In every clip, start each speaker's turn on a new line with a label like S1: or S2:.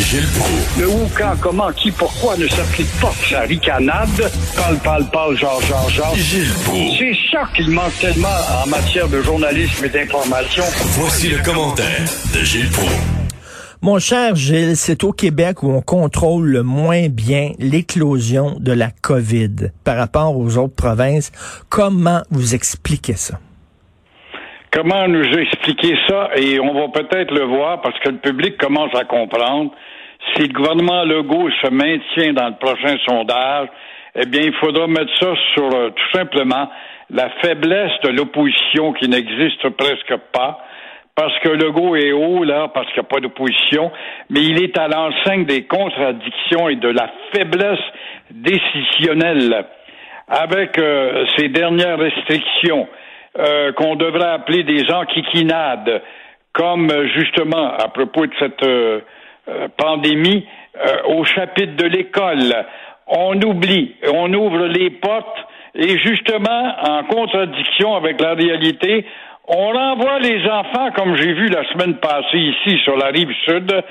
S1: Gilles Proulx.
S2: Le où, quand, comment, qui, pourquoi ne s'applique pas? Sa ricanade. Parle, parle, parle, genre, genre, genre.
S1: Gilles Proulx.
S2: C'est ça qu'il manque tellement en matière de journalisme et d'information.
S1: Voici le commentaire de Gilles Proulx.
S3: Mon cher Gilles, c'est au Québec où on contrôle le moins bien l'éclosion de la COVID par rapport aux autres provinces. Comment vous expliquez ça?
S2: Comment nous expliquer ça? Et on va peut-être le voir parce que le public commence à comprendre. Si le gouvernement Legault se maintient dans le prochain sondage, eh bien, il faudra mettre ça sur euh, tout simplement la faiblesse de l'opposition qui n'existe presque pas. Parce que Legault est haut, là, parce qu'il n'y a pas d'opposition, mais il est à l'enseigne des contradictions et de la faiblesse décisionnelle. Avec euh, ces dernières restrictions, euh, qu'on devrait appeler des enquiquinades, comme euh, justement à propos de cette euh, pandémie au chapitre de l'école. On oublie, on ouvre les portes et justement, en contradiction avec la réalité, on renvoie les enfants, comme j'ai vu la semaine passée ici sur la rive sud,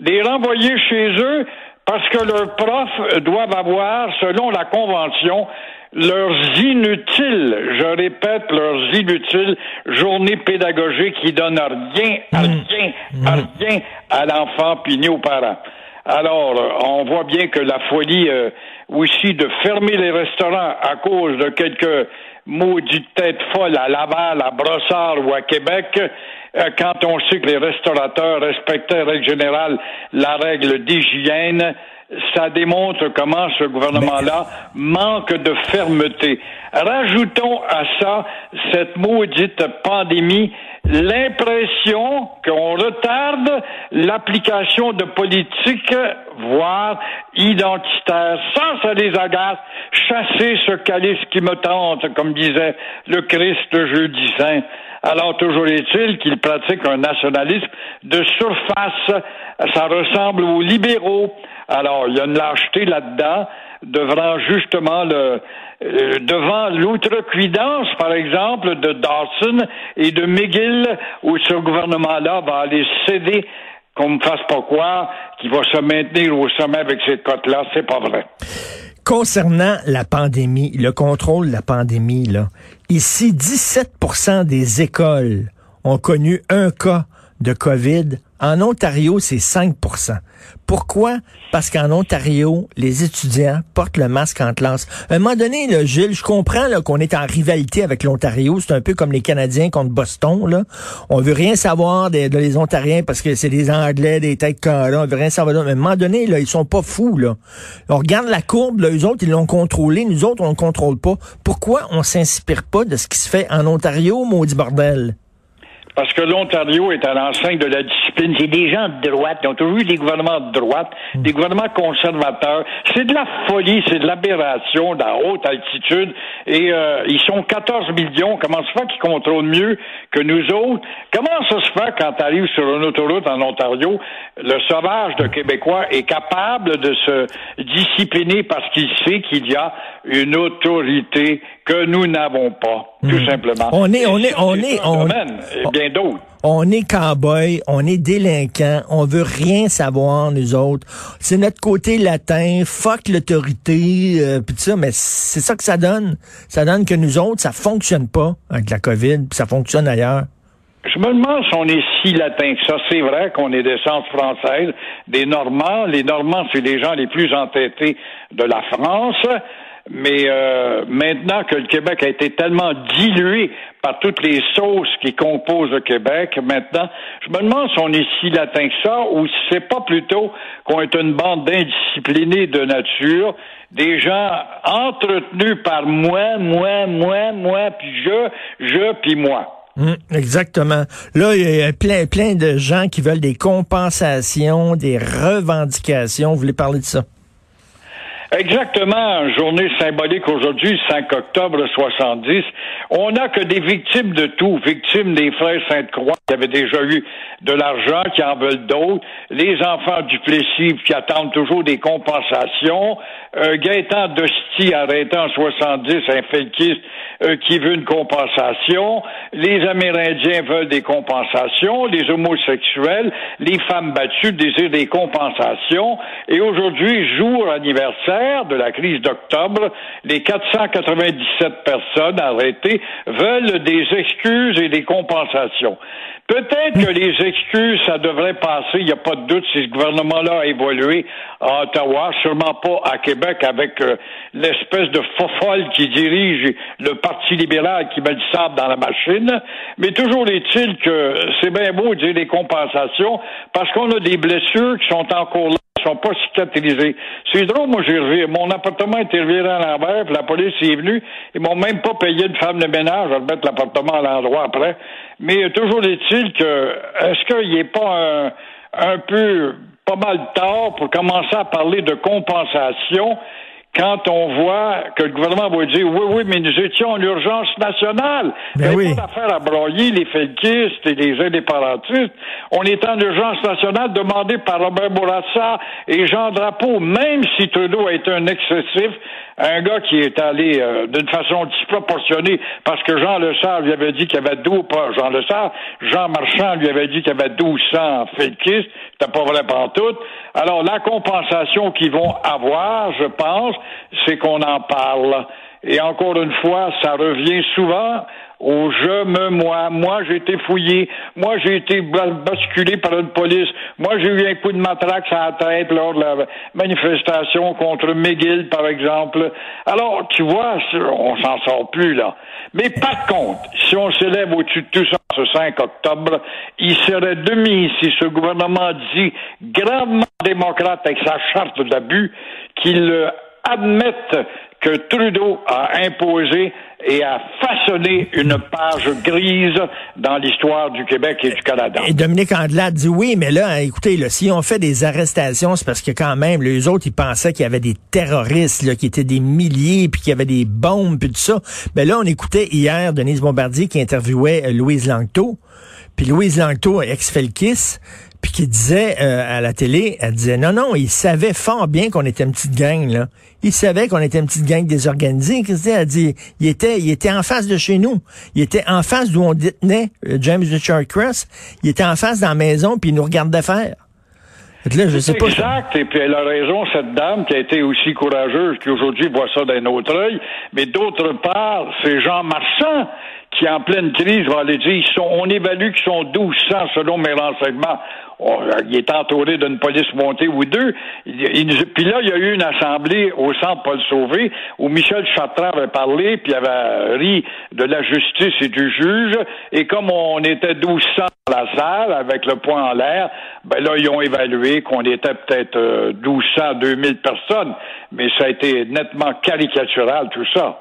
S2: les renvoyer chez eux parce que leurs profs doivent avoir, selon la Convention, leurs inutiles, je répète, leurs inutiles journées pédagogiques qui donnent rien, à rien, à rien à l'enfant puis ni aux parents. Alors, on voit bien que la folie euh, aussi de fermer les restaurants à cause de quelques maudites têtes folles à Laval, à Brossard ou à Québec, euh, quand on sait que les restaurateurs respectaient, règle générale, la règle d'hygiène, ça démontre comment ce gouvernement-là manque de fermeté. Rajoutons à ça cette maudite pandémie l'impression qu'on retarde l'application de politiques, voire identitaires. Ça, ça les agace. Chasser ce calice qui me tente, comme disait le Christ jeudi saint. Alors, toujours est-il qu'il pratique un nationalisme de surface. Ça ressemble aux libéraux. Alors, il y a une lâcheté là-dedans devant justement le euh, devant l'outrecuidance, par exemple, de Dawson et de McGill, où ce gouvernement-là va aller céder qu'on ne fasse pas croire qu'il va se maintenir au sommet avec cette cote-là. C'est pas vrai.
S3: Concernant la pandémie, le contrôle de la pandémie, là, ici, 17% des écoles ont connu un cas de COVID en Ontario, c'est 5% Pourquoi? Parce qu'en Ontario, les étudiants portent le masque en classe. À un moment donné, là, Gilles, je comprends qu'on est en rivalité avec l'Ontario. C'est un peu comme les Canadiens contre Boston. Là. On veut rien savoir des, de les Ontariens parce que c'est des Anglais, des têtes carrées. On veut rien savoir. Mais à un moment donné, là, ils sont pas fous. Là. On regarde la courbe. Là, eux autres, ils l'ont contrôlé. Nous autres, on le contrôle pas. Pourquoi on s'inspire pas de ce qui se fait en Ontario, maudit bordel?
S2: Parce que l'Ontario est à l'enseigne de la discipline. C'est des gens de droite. Ils ont toujours eu des gouvernements de droite, des gouvernements conservateurs. C'est de la folie, c'est de l'aberration dans haute altitude. Et euh, ils sont 14 millions. Comment se fait qu'ils contrôlent mieux que nous autres? Comment ça se fait quand tu arrives sur une autoroute en Ontario, le sauvage de Québécois est capable de se discipliner parce qu'il sait qu'il y a une autorité que nous n'avons pas, tout
S3: Hmm.
S2: simplement.
S3: On est, on est, on est, on,
S2: et bien d'autres.
S3: on est cow-boy, on est délinquant, on veut rien savoir, nous autres. C'est notre côté latin, fuck l'autorité, euh, pis ça, mais c'est ça que ça donne. Ça donne que nous autres, ça fonctionne pas avec la COVID, puis ça fonctionne ailleurs.
S2: Je me demande si on est si latin que ça. C'est vrai qu'on est d'essence française, des Normands. Les Normands, c'est les gens les plus entêtés de la France. Mais euh, maintenant que le Québec a été tellement dilué par toutes les sauces qui composent le Québec, maintenant, je me demande si on est si latin que ça, ou si c'est pas plutôt qu'on est une bande d'indisciplinés de nature, des gens entretenus par moi, moi, moi, moi, puis je, je, puis moi.
S3: Hum, exactement. Là, il y a plein, plein de gens qui veulent des compensations, des revendications. Vous voulez parler de ça?
S2: Exactement, journée symbolique aujourd'hui, 5 octobre 70. On n'a que des victimes de tout, victimes des frères Sainte-Croix qui avaient déjà eu de l'argent, qui en veulent d'autres, les enfants du Plessis qui attendent toujours des compensations, euh, Dosti arrêté en 70, un felkiste euh, qui veut une compensation, les Amérindiens veulent des compensations, les homosexuels, les femmes battues désirent des compensations, et aujourd'hui, jour anniversaire, de la crise d'octobre, les 497 personnes arrêtées veulent des excuses et des compensations. Peut-être que les excuses, ça devrait passer, il n'y a pas de doute, si ce gouvernement-là a évolué à Ottawa, sûrement pas à Québec avec euh, l'espèce de fofolle qui dirige le Parti libéral qui met le sable dans la machine. Mais toujours est-il que c'est bien beau de dire des compensations parce qu'on a des blessures qui sont encore là sont pas cicatrisés. C'est drôle, moi, j'ai mon appartement été reviré à l'envers, puis la police est venue. Ils m'ont même pas payé une femme de ménage à remettre l'appartement à l'endroit après. Mais toujours est-il que, est-ce qu'il n'y a pas un, un peu, pas mal tard pour commencer à parler de compensation? Quand on voit que le gouvernement va dire oui, oui, mais nous étions en urgence nationale.
S3: Ben oui.
S2: pas d'affaire à broyer les felkistes et les indépendantistes. On est en urgence nationale demandée par Robert Bourassa et Jean Drapeau, même si Trudeau a été un excessif, un gars qui est allé euh, d'une façon disproportionnée parce que Jean Lessard lui avait dit qu'il y avait 12, pas Jean Lessard, Jean Marchand lui avait dit qu'il y avait 1200 felkistes, c'était pas vrai tout. Alors la compensation qu'ils vont avoir, je pense, c'est qu'on en parle. Et encore une fois, ça revient souvent au je me moi. Moi, j'ai été fouillé. Moi, j'ai été basculé par une police. Moi, j'ai eu un coup de matraque à la tête lors de la manifestation contre McGill, par exemple. Alors, tu vois, on s'en sort plus, là. Mais par contre, si on s'élève au-dessus de tout ça ce 5 octobre, il serait demi si ce gouvernement dit gravement démocrate avec sa charte d'abus qu'il admette que Trudeau a imposé et a façonné une page grise dans l'histoire du Québec et du Canada.
S3: Et Dominique Andelade dit oui, mais là, écoutez, là, si on fait des arrestations, c'est parce que quand même, les autres, ils pensaient qu'il y avait des terroristes, là, qui étaient des milliers, puis qu'il y avait des bombes, puis tout ça. Mais là, on écoutait hier Denise Bombardier qui interviewait euh, Louise Langto. Puis Louise Langto, ex-Felkis, puis qui disait euh, à la télé, elle disait non, non, il savait fort bien qu'on était une petite gang, là. Il savait qu'on était une petite gang désorganisée. Christine a dit, il était, il était en face de chez nous. Il était en face d'où on détenait euh, James Richard Cross. Il était en face dans la maison, puis il nous regardait faire.
S2: Là, je sais pas. Exact, et puis elle a raison, cette dame qui a été aussi courageuse, qui aujourd'hui voit ça d'un autre œil. Mais d'autre part, c'est Jean Marchand qui, en pleine crise, va aller dire, sont, on évalue qu'ils sont 1200 selon mes renseignements. Oh, il est entouré d'une police montée ou deux. puis là, il y a eu une assemblée au centre Paul Sauvé où Michel Chartrand avait parlé, puis avait ri de la justice et du juge. Et comme on était 1200 dans la salle avec le point en l'air, ben là, ils ont évalué qu'on était peut-être 1200, euh, 2000 personnes. Mais ça a été nettement caricatural, tout ça.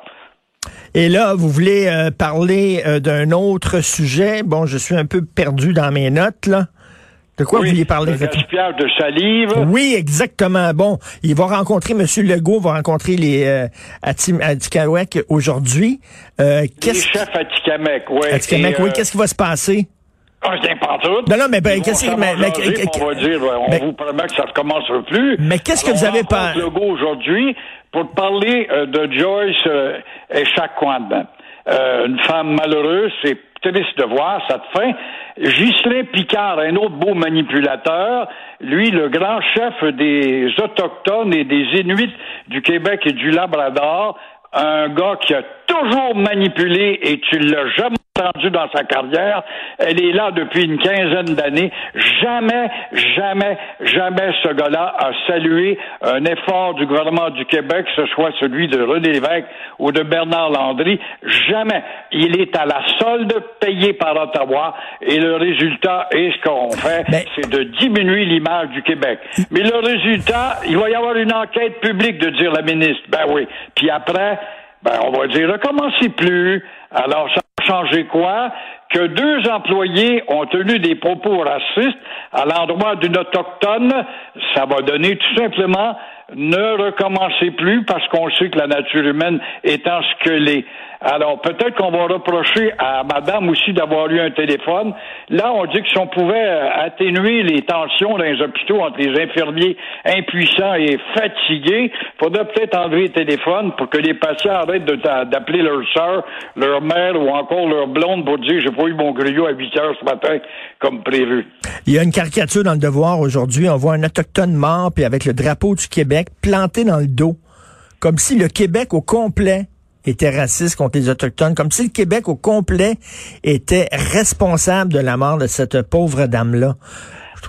S3: Et là, vous voulez euh, parler euh, d'un autre sujet. Bon, je suis un peu perdu dans mes notes, là. De quoi vous vouliez parler? Le
S2: de salive.
S3: Oui, exactement. Bon, il va rencontrer, M. Legault va rencontrer les euh, Atikamek aujourd'hui.
S2: Euh, les chefs Atikamek, oui.
S3: Atikamek, oui. Qu'est-ce qui va se passer?
S2: Ah, je pas tout.
S3: Non, non, mais ben, qu'est-ce que... Mais, mais,
S2: on va dire, on vous promet que ça ne recommence plus.
S3: Mais qu'est-ce que vous avez pas...
S2: Legault aujourd'hui pour parler euh, de Joyce euh, Echaquan. Euh, une femme malheureuse, c'est triste de voir cette fin. Ghislain Picard, un autre beau manipulateur, lui, le grand chef des Autochtones et des Inuits du Québec et du Labrador, un gars qui a toujours manipulé et tu l'as jamais entendu dans sa carrière. Elle est là depuis une quinzaine d'années. Jamais, jamais, jamais ce gars-là a salué un effort du gouvernement du Québec, que ce soit celui de René Lévesque ou de Bernard Landry. Jamais. Il est à la solde payé par Ottawa et le résultat est ce qu'on fait, c'est de diminuer l'image du Québec. Mais le résultat, il va y avoir une enquête publique de dire la ministre. Ben oui. Puis après, ben on va dire, recommencez plus. Alors, ça a changé quoi? que deux employés ont tenu des propos racistes à l'endroit d'une autochtone, ça va donner tout simplement ne recommencez plus parce qu'on sait que la nature humaine est. Alors, peut-être qu'on va reprocher à madame aussi d'avoir eu un téléphone. Là, on dit que si on pouvait euh, atténuer les tensions dans les hôpitaux entre les infirmiers impuissants et fatigués, faudrait peut-être enlever les téléphones pour que les patients arrêtent d'appeler leur soeur, leur mère ou encore leur blonde pour dire j'ai pas eu mon griot à 8 heures ce matin comme prévu.
S3: Il y a une caricature dans le devoir aujourd'hui. On voit un autochtone mort puis avec le drapeau du Québec planté dans le dos. Comme si le Québec au complet était raciste contre les Autochtones, comme si le Québec au complet était responsable de la mort de cette pauvre dame-là.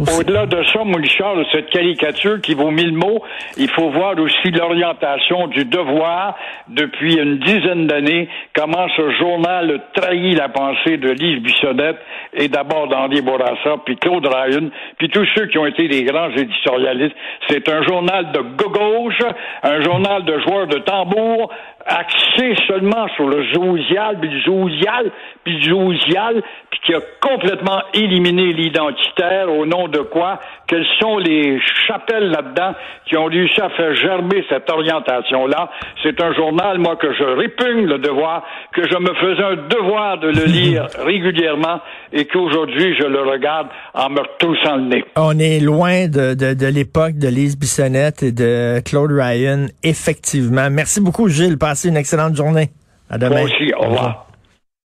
S2: Au-delà de ça, Moulichard, de cette caricature qui vaut mille mots, il faut voir aussi l'orientation du devoir depuis une dizaine d'années, comment ce journal trahit la pensée de Lise Bissonnette et d'abord d'Henri Bourassa, puis Claude Ryan, puis tous ceux qui ont été des grands éditorialistes. C'est un journal de gauche, un journal de joueurs de tambour, axé seulement sur le zoosial, puis le zoosial, puis le zoosial, puis qui a complètement éliminé l'identitaire au nom de quoi? Quelles sont les chapelles là-dedans qui ont réussi à faire germer cette orientation-là? C'est un journal, moi, que je répugne le devoir, que je me faisais un devoir de le lire régulièrement et qu'aujourd'hui, je le regarde en me retoussant le nez.
S3: On est loin de, de, de l'époque de Lise Bissonnette et de Claude Ryan, effectivement. Merci beaucoup, Gilles. Passez une excellente journée. À demain.
S2: Moi aussi. Au revoir.